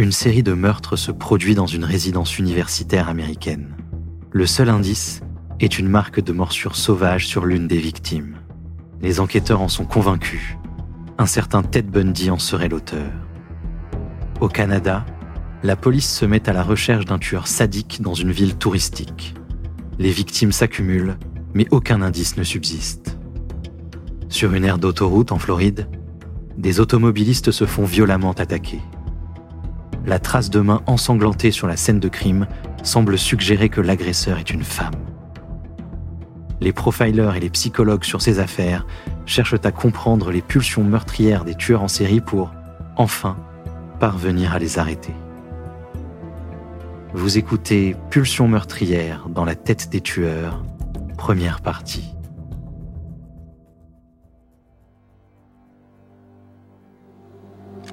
Une série de meurtres se produit dans une résidence universitaire américaine. Le seul indice est une marque de morsure sauvage sur l'une des victimes. Les enquêteurs en sont convaincus. Un certain Ted Bundy en serait l'auteur. Au Canada, la police se met à la recherche d'un tueur sadique dans une ville touristique. Les victimes s'accumulent, mais aucun indice ne subsiste. Sur une aire d'autoroute en Floride, des automobilistes se font violemment attaquer. La trace de main ensanglantée sur la scène de crime semble suggérer que l'agresseur est une femme. Les profilers et les psychologues sur ces affaires cherchent à comprendre les pulsions meurtrières des tueurs en série pour, enfin, parvenir à les arrêter. Vous écoutez Pulsions meurtrières dans la tête des tueurs, première partie.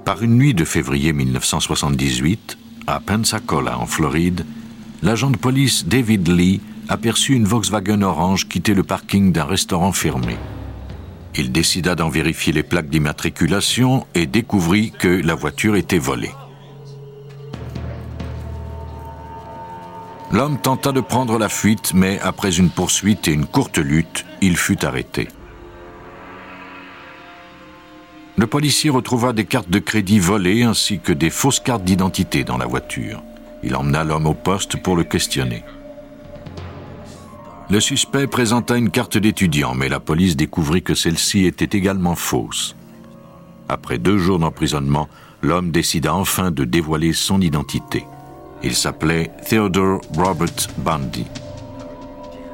Par une nuit de février 1978, à Pensacola, en Floride, l'agent de police David Lee aperçut une Volkswagen orange quitter le parking d'un restaurant fermé. Il décida d'en vérifier les plaques d'immatriculation et découvrit que la voiture était volée. L'homme tenta de prendre la fuite, mais après une poursuite et une courte lutte, il fut arrêté. Le policier retrouva des cartes de crédit volées ainsi que des fausses cartes d'identité dans la voiture. Il emmena l'homme au poste pour le questionner. Le suspect présenta une carte d'étudiant, mais la police découvrit que celle-ci était également fausse. Après deux jours d'emprisonnement, l'homme décida enfin de dévoiler son identité. Il s'appelait Theodore Robert Bundy.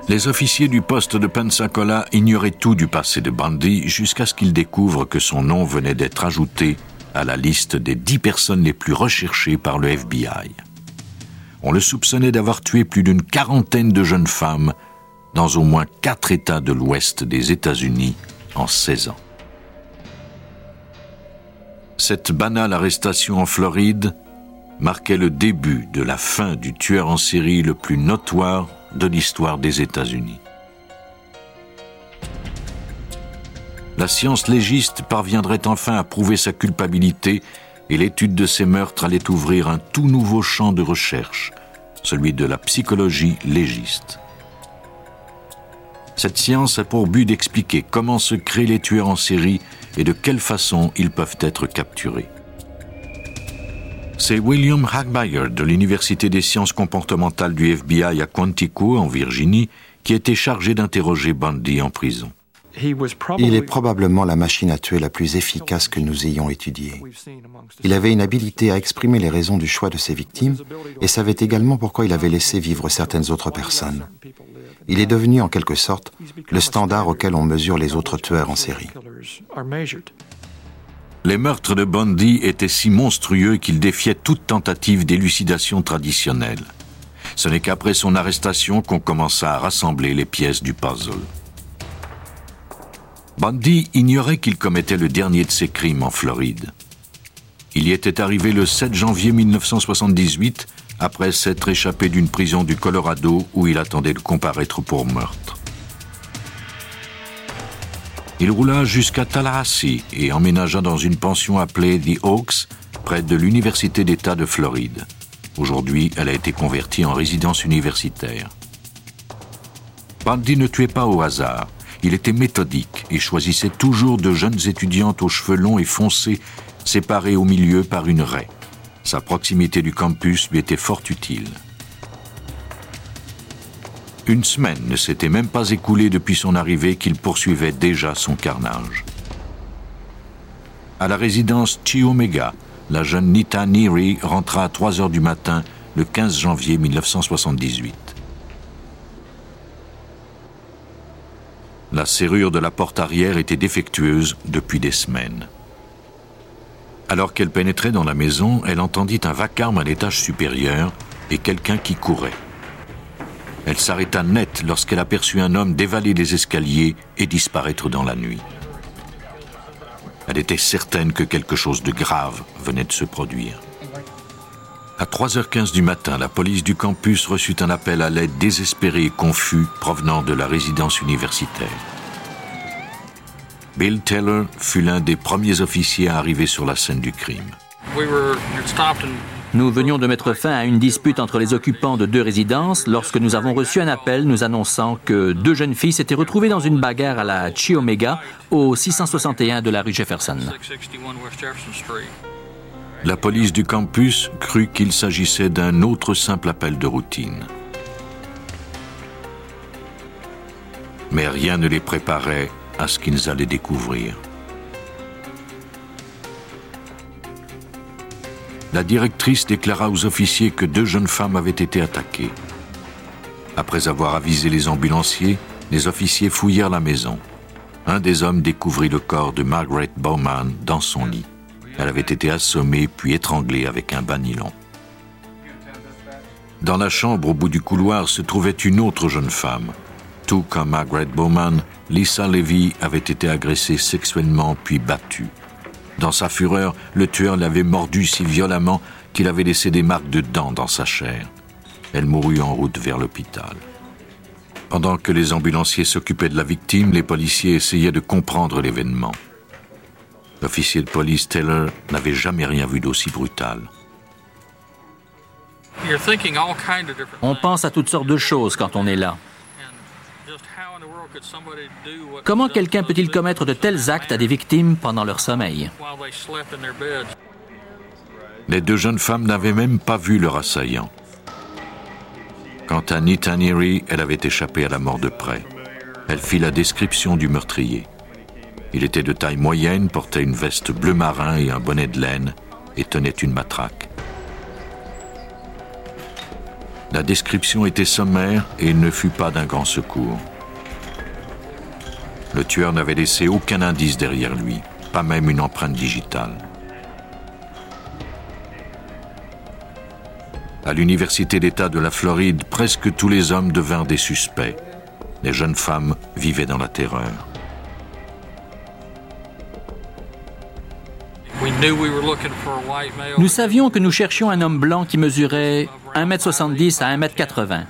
Les officiers du poste de Pensacola ignoraient tout du passé de Bundy jusqu'à ce qu'ils découvrent que son nom venait d'être ajouté à la liste des dix personnes les plus recherchées par le FBI. On le soupçonnait d'avoir tué plus d'une quarantaine de jeunes femmes dans au moins quatre États de l'Ouest des États-Unis en 16 ans. Cette banale arrestation en Floride marquait le début de la fin du tueur en série le plus notoire de l'histoire des États-Unis. La science légiste parviendrait enfin à prouver sa culpabilité et l'étude de ces meurtres allait ouvrir un tout nouveau champ de recherche, celui de la psychologie légiste. Cette science a pour but d'expliquer comment se créent les tueurs en série et de quelle façon ils peuvent être capturés. C'est William Hagmeyer de l'Université des sciences comportementales du FBI à Quantico, en Virginie, qui était chargé d'interroger Bundy en prison. Il est probablement la machine à tuer la plus efficace que nous ayons étudiée. Il avait une habilité à exprimer les raisons du choix de ses victimes et savait également pourquoi il avait laissé vivre certaines autres personnes. Il est devenu en quelque sorte le standard auquel on mesure les autres tueurs en série. Les meurtres de Bundy étaient si monstrueux qu'ils défiaient toute tentative d'élucidation traditionnelle. Ce n'est qu'après son arrestation qu'on commença à rassembler les pièces du puzzle. Bundy ignorait qu'il commettait le dernier de ses crimes en Floride. Il y était arrivé le 7 janvier 1978, après s'être échappé d'une prison du Colorado où il attendait de comparaître pour meurtre. Il roula jusqu'à Tallahassee et emménagea dans une pension appelée The Oaks, près de l'Université d'État de Floride. Aujourd'hui, elle a été convertie en résidence universitaire. Bundy ne tuait pas au hasard. Il était méthodique et choisissait toujours de jeunes étudiantes aux cheveux longs et foncés, séparées au milieu par une raie. Sa proximité du campus lui était fort utile. Une semaine ne s'était même pas écoulée depuis son arrivée qu'il poursuivait déjà son carnage. À la résidence Chi Omega, la jeune Nita Neary rentra à 3 heures du matin le 15 janvier 1978. La serrure de la porte arrière était défectueuse depuis des semaines. Alors qu'elle pénétrait dans la maison, elle entendit un vacarme à l'étage supérieur et quelqu'un qui courait. Elle s'arrêta net lorsqu'elle aperçut un homme dévaler les escaliers et disparaître dans la nuit. Elle était certaine que quelque chose de grave venait de se produire. À 3h15 du matin, la police du campus reçut un appel à l'aide désespéré et confus provenant de la résidence universitaire. Bill Taylor fut l'un des premiers officiers à arriver sur la scène du crime. Nous venions de mettre fin à une dispute entre les occupants de deux résidences lorsque nous avons reçu un appel nous annonçant que deux jeunes filles s'étaient retrouvées dans une bagarre à la Chi Omega au 661 de la rue Jefferson. La police du campus crut qu'il s'agissait d'un autre simple appel de routine. Mais rien ne les préparait à ce qu'ils allaient découvrir. La directrice déclara aux officiers que deux jeunes femmes avaient été attaquées. Après avoir avisé les ambulanciers, les officiers fouillèrent la maison. Un des hommes découvrit le corps de Margaret Bowman dans son lit. Elle avait été assommée puis étranglée avec un banilon. Dans la chambre au bout du couloir se trouvait une autre jeune femme. Tout comme Margaret Bowman, Lisa Levy avait été agressée sexuellement puis battue. Dans sa fureur, le tueur l'avait mordu si violemment qu'il avait laissé des marques de dents dans sa chair. Elle mourut en route vers l'hôpital. Pendant que les ambulanciers s'occupaient de la victime, les policiers essayaient de comprendre l'événement. L'officier de police Taylor n'avait jamais rien vu d'aussi brutal. On pense à toutes sortes de choses quand on est là. Comment quelqu'un peut-il commettre de tels actes à des victimes pendant leur sommeil? Les deux jeunes femmes n'avaient même pas vu leur assaillant. Quant à Nita Neary, elle avait échappé à la mort de près. Elle fit la description du meurtrier. Il était de taille moyenne, portait une veste bleu marin et un bonnet de laine, et tenait une matraque. La description était sommaire et ne fut pas d'un grand secours. Le tueur n'avait laissé aucun indice derrière lui, pas même une empreinte digitale. À l'Université d'État de la Floride, presque tous les hommes devinrent des suspects. Les jeunes femmes vivaient dans la terreur. Nous savions que nous cherchions un homme blanc qui mesurait 1m70 à 1m80.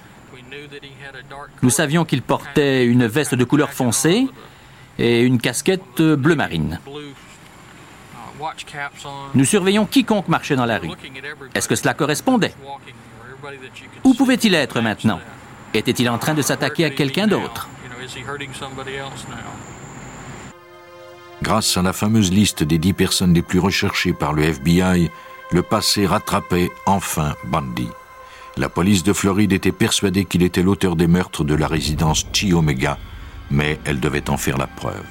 Nous savions qu'il portait une veste de couleur foncée et une casquette bleu marine. Nous surveillons quiconque marchait dans la rue. Est-ce que cela correspondait? Où pouvait-il être maintenant? Était-il en train de s'attaquer à quelqu'un d'autre? Grâce à la fameuse liste des dix personnes les plus recherchées par le FBI, le passé rattrapait enfin Bundy. La police de Floride était persuadée qu'il était l'auteur des meurtres de la résidence Chi Omega mais elle devait en faire la preuve.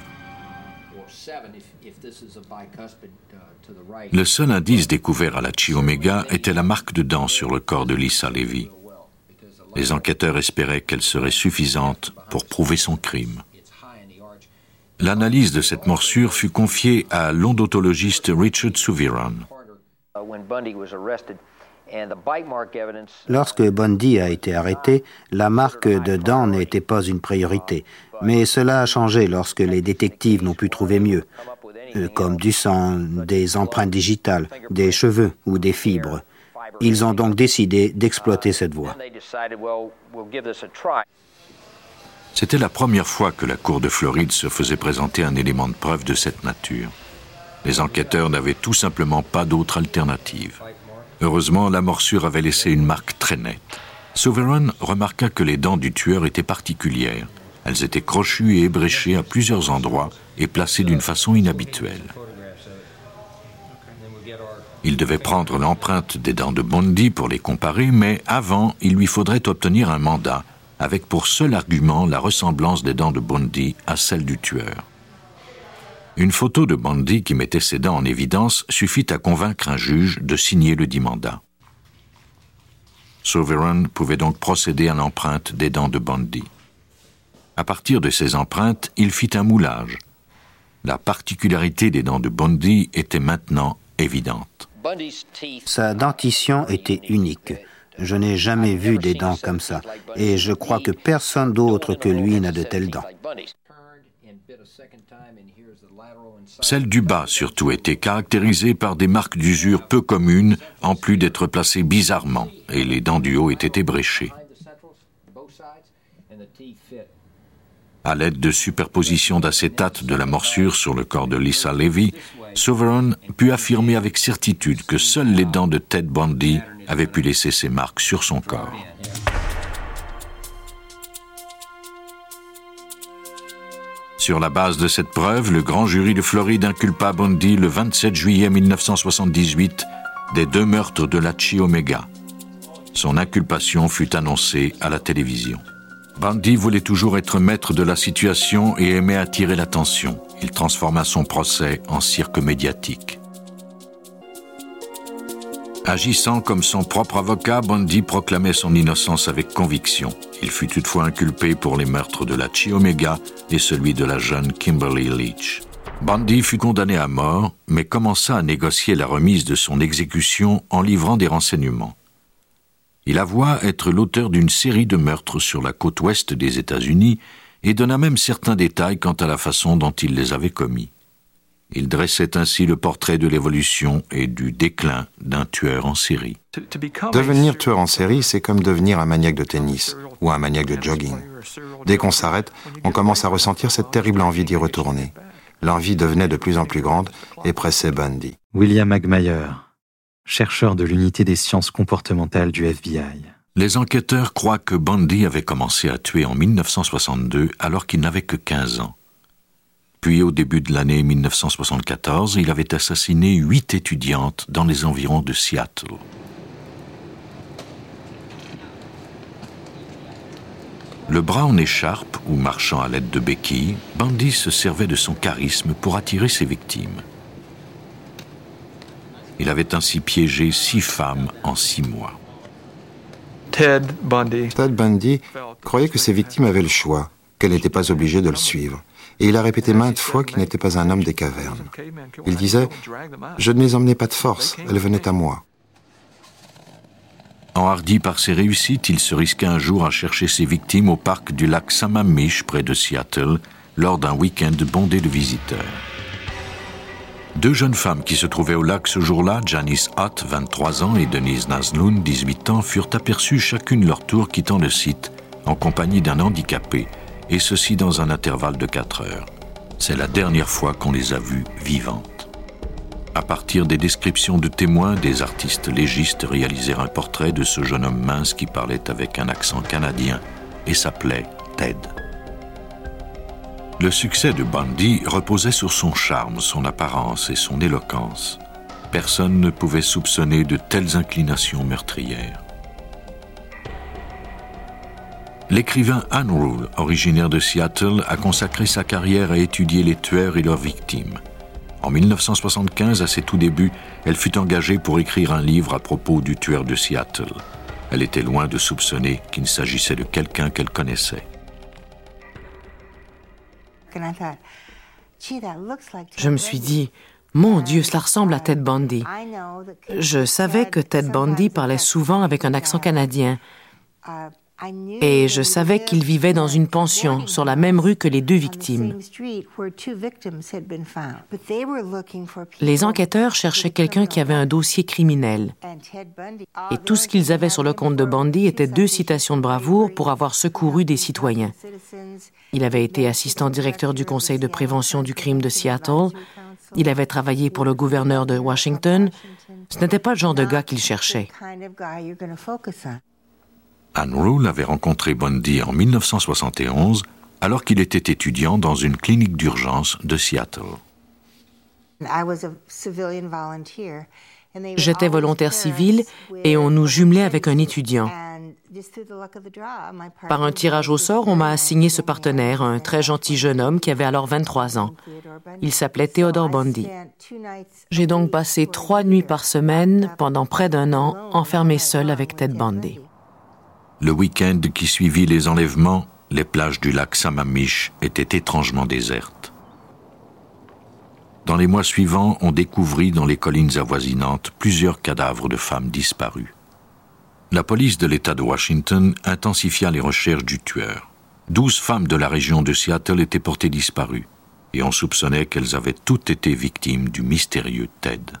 Le seul indice découvert à la Chi Omega était la marque de dents sur le corps de Lisa Levy. Les enquêteurs espéraient qu'elle serait suffisante pour prouver son crime. L'analyse de cette morsure fut confiée à l'ondontologiste Richard Suviron. Lorsque Bundy a été arrêté, la marque de dents n'était pas une priorité. Mais cela a changé lorsque les détectives n'ont pu trouver mieux, euh, comme du sang, des empreintes digitales, des cheveux ou des fibres. Ils ont donc décidé d'exploiter cette voie. C'était la première fois que la Cour de Floride se faisait présenter un élément de preuve de cette nature. Les enquêteurs n'avaient tout simplement pas d'autre alternative. Heureusement, la morsure avait laissé une marque très nette. Sovereign remarqua que les dents du tueur étaient particulières. Elles étaient crochues et ébréchées à plusieurs endroits et placées d'une façon inhabituelle. Il devait prendre l'empreinte des dents de Bondi pour les comparer, mais avant, il lui faudrait obtenir un mandat, avec pour seul argument la ressemblance des dents de Bondi à celles du tueur. Une photo de Bondi qui mettait ses dents en évidence suffit à convaincre un juge de signer le dit mandat. Sovereign pouvait donc procéder à l'empreinte des dents de Bondi. À partir de ces empreintes, il fit un moulage. La particularité des dents de Bundy était maintenant évidente. Sa dentition était unique. Je n'ai jamais vu des dents comme ça, et je crois que personne d'autre que lui n'a de telles dents. Celle du bas, surtout, était caractérisée par des marques d'usure peu communes, en plus d'être placées bizarrement, et les dents du haut étaient ébréchées. À l'aide de superposition d'acétate de la morsure sur le corps de Lisa Levy, Sovereign put affirmer avec certitude que seules les dents de Ted Bundy avaient pu laisser ses marques sur son corps. Sur la base de cette preuve, le grand jury de Floride inculpa Bundy le 27 juillet 1978 des deux meurtres de la Chi Omega. Son inculpation fut annoncée à la télévision. Bundy voulait toujours être maître de la situation et aimait attirer l'attention. Il transforma son procès en cirque médiatique. Agissant comme son propre avocat, Bundy proclamait son innocence avec conviction. Il fut toutefois inculpé pour les meurtres de la Chi Omega et celui de la jeune Kimberly Leach. Bundy fut condamné à mort, mais commença à négocier la remise de son exécution en livrant des renseignements. Il avoua être l'auteur d'une série de meurtres sur la côte ouest des États-Unis et donna même certains détails quant à la façon dont il les avait commis. Il dressait ainsi le portrait de l'évolution et du déclin d'un tueur en série. Devenir tueur en série, c'est comme devenir un maniaque de tennis ou un maniaque de jogging. Dès qu'on s'arrête, on commence à ressentir cette terrible envie d'y retourner. L'envie devenait de plus en plus grande et pressait Bundy. William Magmayer, chercheur de l'unité des sciences comportementales du FBI. Les enquêteurs croient que Bundy avait commencé à tuer en 1962 alors qu'il n'avait que 15 ans. Puis au début de l'année 1974, il avait assassiné huit étudiantes dans les environs de Seattle. Le bras en écharpe ou marchant à l'aide de béquilles, Bundy se servait de son charisme pour attirer ses victimes. Il avait ainsi piégé six femmes en six mois. Ted Bundy. Ted Bundy croyait que ses victimes avaient le choix, qu'elles n'étaient pas obligées de le suivre et il a répété maintes fois qu'il n'était pas un homme des cavernes. Il disait Je ne les emmenais pas de force, elles venaient à moi. Enhardi par ses réussites, il se risqua un jour à chercher ses victimes au parc du lac Sammamish près de Seattle lors d'un week-end bondé de visiteurs. Deux jeunes femmes qui se trouvaient au lac ce jour-là, Janice Hutt, 23 ans, et Denise Nazloun, 18 ans, furent aperçues chacune leur tour quittant le site en compagnie d'un handicapé et ceci dans un intervalle de 4 heures. C'est la dernière fois qu'on les a vues vivantes. À partir des descriptions de témoins, des artistes légistes réalisèrent un portrait de ce jeune homme mince qui parlait avec un accent canadien et s'appelait Ted. Le succès de Bundy reposait sur son charme, son apparence et son éloquence. Personne ne pouvait soupçonner de telles inclinations meurtrières. L'écrivain Anne Rule, originaire de Seattle, a consacré sa carrière à étudier les tueurs et leurs victimes. En 1975, à ses tout débuts, elle fut engagée pour écrire un livre à propos du tueur de Seattle. Elle était loin de soupçonner qu'il s'agissait de quelqu'un qu'elle connaissait. Je me suis dit, mon Dieu, cela ressemble à Ted Bundy. Je savais que Ted Bundy parlait souvent avec un accent canadien. Et je savais qu'il vivait dans une pension sur la même rue que les deux victimes. Les enquêteurs cherchaient quelqu'un qui avait un dossier criminel. Et tout ce qu'ils avaient sur le compte de Bundy était deux citations de bravoure pour avoir secouru des citoyens. Il avait été assistant directeur du Conseil de prévention du crime de Seattle. Il avait travaillé pour le gouverneur de Washington. Ce n'était pas le genre de gars qu'il cherchait. Anne Rule avait rencontré Bundy en 1971 alors qu'il était étudiant dans une clinique d'urgence de Seattle. J'étais volontaire civil et on nous jumelait avec un étudiant. Par un tirage au sort, on m'a assigné ce partenaire, un très gentil jeune homme qui avait alors 23 ans. Il s'appelait Theodore Bundy. J'ai donc passé trois nuits par semaine pendant près d'un an enfermé seul avec Ted Bundy. Le week-end qui suivit les enlèvements, les plages du lac Sammamish étaient étrangement désertes. Dans les mois suivants, on découvrit dans les collines avoisinantes plusieurs cadavres de femmes disparues. La police de l'État de Washington intensifia les recherches du tueur. Douze femmes de la région de Seattle étaient portées disparues, et on soupçonnait qu'elles avaient toutes été victimes du mystérieux Ted.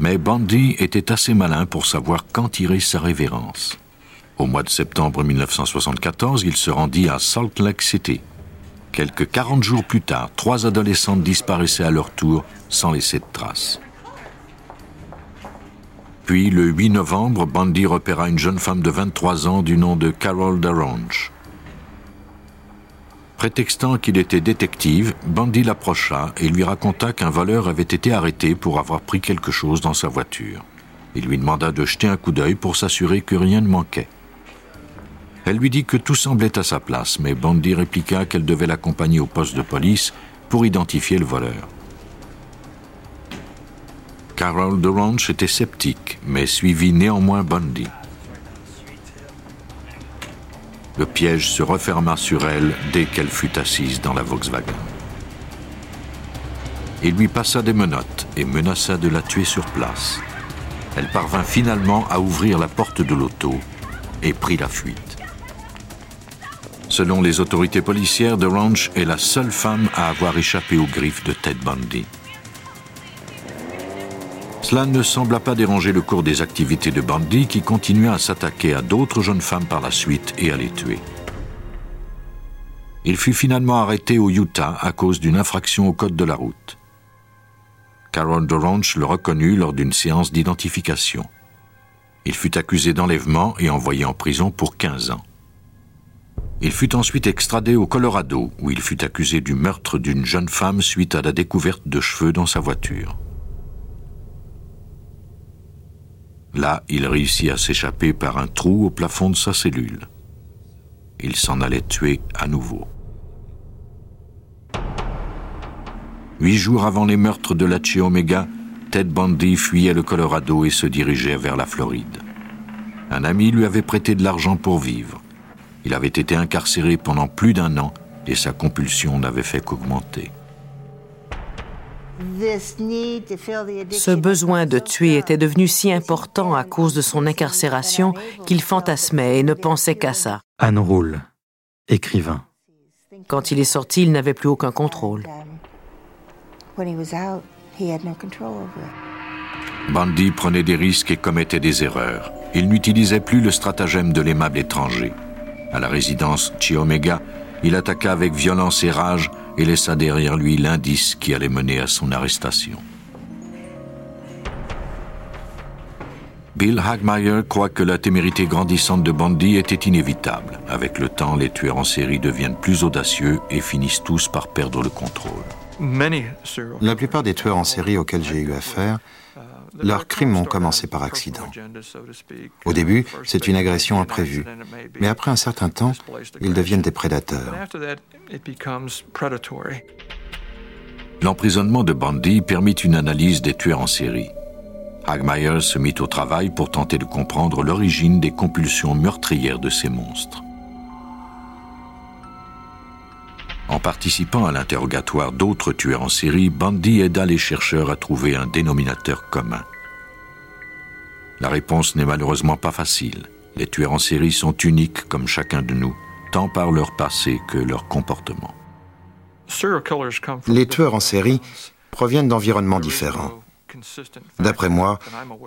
Mais Bundy était assez malin pour savoir quand tirer sa révérence. Au mois de septembre 1974, il se rendit à Salt Lake City. Quelques 40 jours plus tard, trois adolescentes disparaissaient à leur tour sans laisser de traces. Puis, le 8 novembre, Bundy repéra une jeune femme de 23 ans du nom de Carol Darange. Prétextant qu'il était détective, Bundy l'approcha et lui raconta qu'un voleur avait été arrêté pour avoir pris quelque chose dans sa voiture. Il lui demanda de jeter un coup d'œil pour s'assurer que rien ne manquait. Elle lui dit que tout semblait à sa place, mais Bundy répliqua qu'elle devait l'accompagner au poste de police pour identifier le voleur. Carol DeRange était sceptique, mais suivit néanmoins Bundy. Le piège se referma sur elle dès qu'elle fut assise dans la Volkswagen. Il lui passa des menottes et menaça de la tuer sur place. Elle parvint finalement à ouvrir la porte de l'auto et prit la fuite. Selon les autorités policières, DeRange est la seule femme à avoir échappé aux griffes de Ted Bundy. Cela ne sembla pas déranger le cours des activités de Bundy qui continua à s'attaquer à d'autres jeunes femmes par la suite et à les tuer. Il fut finalement arrêté au Utah à cause d'une infraction au code de la route. Carol Dorange le reconnut lors d'une séance d'identification. Il fut accusé d'enlèvement et envoyé en prison pour 15 ans. Il fut ensuite extradé au Colorado, où il fut accusé du meurtre d'une jeune femme suite à la découverte de cheveux dans sa voiture. Là, il réussit à s'échapper par un trou au plafond de sa cellule. Il s'en allait tuer à nouveau. Huit jours avant les meurtres de la Omega, Ted Bundy fuyait le Colorado et se dirigeait vers la Floride. Un ami lui avait prêté de l'argent pour vivre. Il avait été incarcéré pendant plus d'un an et sa compulsion n'avait fait qu'augmenter. Ce besoin de tuer était devenu si important à cause de son incarcération qu'il fantasmait et ne pensait qu'à ça. Anne Roule, écrivain. Quand il est sorti, il n'avait plus aucun contrôle. Bundy prenait des risques et commettait des erreurs. Il n'utilisait plus le stratagème de l'aimable étranger. À la résidence Chiomega, il attaqua avec violence et rage et laissa derrière lui l'indice qui allait mener à son arrestation. Bill Hagmeyer croit que la témérité grandissante de Bundy était inévitable. Avec le temps, les tueurs en série deviennent plus audacieux et finissent tous par perdre le contrôle. La plupart des tueurs en série auxquels j'ai eu affaire leurs crimes ont commencé par accident. Au début, c'est une agression imprévue, mais après un certain temps, ils deviennent des prédateurs. L'emprisonnement de Bundy permit une analyse des tueurs en série. Hagmeyer se mit au travail pour tenter de comprendre l'origine des compulsions meurtrières de ces monstres. En participant à l'interrogatoire d'autres tueurs en série, Bundy aida les chercheurs à trouver un dénominateur commun. La réponse n'est malheureusement pas facile. Les tueurs en série sont uniques comme chacun de nous, tant par leur passé que leur comportement. Les tueurs en série proviennent d'environnements différents. D'après moi,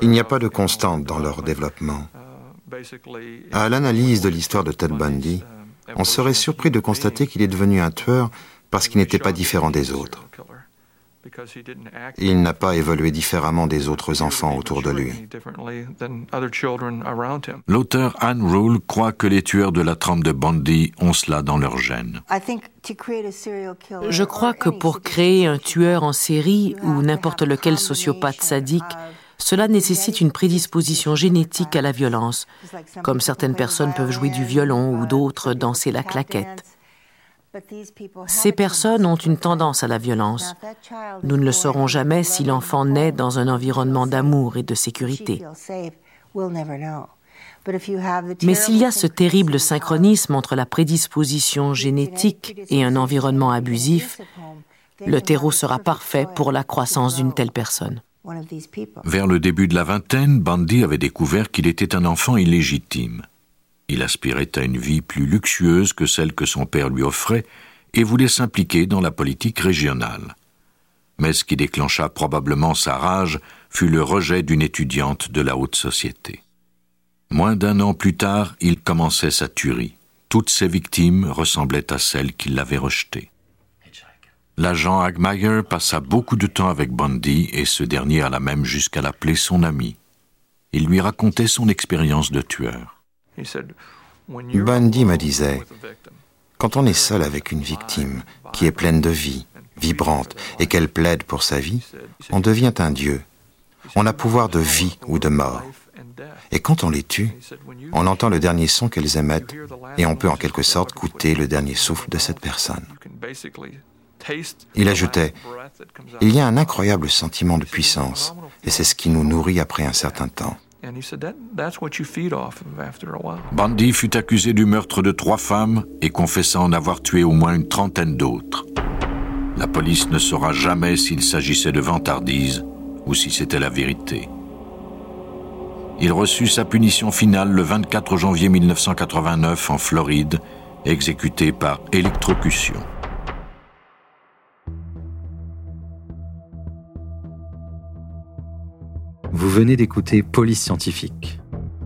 il n'y a pas de constante dans leur développement. À l'analyse de l'histoire de Ted Bundy, on serait surpris de constater qu'il est devenu un tueur parce qu'il n'était pas différent des autres. Il n'a pas évolué différemment des autres enfants autour de lui. L'auteur Anne Rule croit que les tueurs de la trempe de Bundy ont cela dans leur gène. Je crois que pour créer un tueur en série ou n'importe lequel sociopathe sadique, cela nécessite une prédisposition génétique à la violence, comme certaines personnes peuvent jouer du violon ou d'autres danser la claquette. Ces personnes ont une tendance à la violence. Nous ne le saurons jamais si l'enfant naît dans un environnement d'amour et de sécurité. Mais s'il y a ce terrible synchronisme entre la prédisposition génétique et un environnement abusif, le terreau sera parfait pour la croissance d'une telle personne. Vers le début de la vingtaine, Bundy avait découvert qu'il était un enfant illégitime. Il aspirait à une vie plus luxueuse que celle que son père lui offrait et voulait s'impliquer dans la politique régionale. Mais ce qui déclencha probablement sa rage fut le rejet d'une étudiante de la haute société. Moins d'un an plus tard, il commençait sa tuerie. Toutes ses victimes ressemblaient à celles qui l'avaient rejeté. L'agent Hagmeyer passa beaucoup de temps avec Bundy et ce dernier alla même jusqu'à l'appeler son ami. Il lui racontait son expérience de tueur. Bundy me disait, quand on est seul avec une victime qui est pleine de vie, vibrante, et qu'elle plaide pour sa vie, on devient un dieu. On a pouvoir de vie ou de mort. Et quand on les tue, on entend le dernier son qu'elles émettent et on peut en quelque sorte goûter le dernier souffle de cette personne. Il ajoutait, Il y a un incroyable sentiment de puissance et c'est ce qui nous nourrit après un certain temps. Bundy fut accusé du meurtre de trois femmes et confessa en avoir tué au moins une trentaine d'autres. La police ne saura jamais s'il s'agissait de vantardise ou si c'était la vérité. Il reçut sa punition finale le 24 janvier 1989 en Floride, exécuté par électrocution. Vous venez d'écouter Police Scientifique.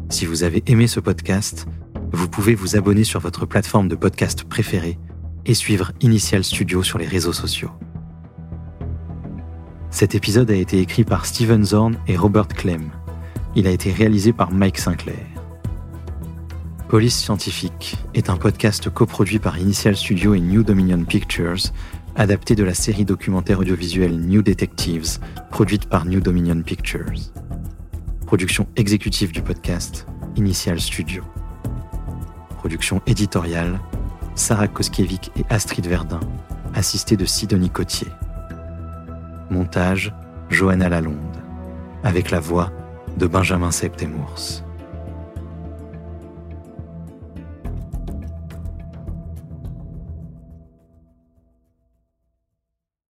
Si vous avez aimé ce podcast, vous pouvez vous abonner sur votre plateforme de podcast préférée et suivre Initial Studio sur les réseaux sociaux. Cet épisode a été écrit par Steven Zorn et Robert Clem. Il a été réalisé par Mike Sinclair. Police Scientifique est un podcast coproduit par Initial Studio et New Dominion Pictures, adapté de la série documentaire audiovisuelle New Detectives, produite par New Dominion Pictures. Production exécutive du podcast, Initial Studio. Production éditoriale, Sarah Koskiewicz et Astrid Verdun, assistée de Sidonie Cotier. Montage, Johanna Lalonde, avec la voix de Benjamin Septemours.